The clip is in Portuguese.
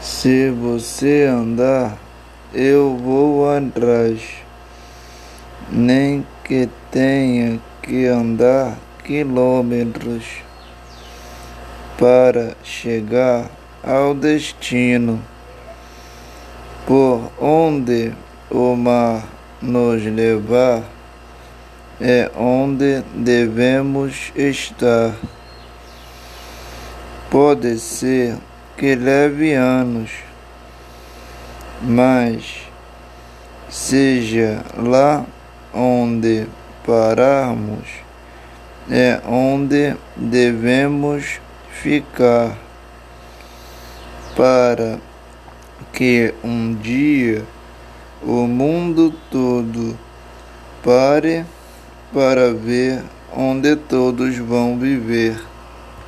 Se você andar, eu vou atrás, nem que tenha que andar quilômetros para chegar ao destino. Por onde o mar nos levar é onde devemos estar. Pode ser que leve anos, mas seja lá onde pararmos, é onde devemos ficar para que um dia o mundo todo pare para ver onde todos vão viver.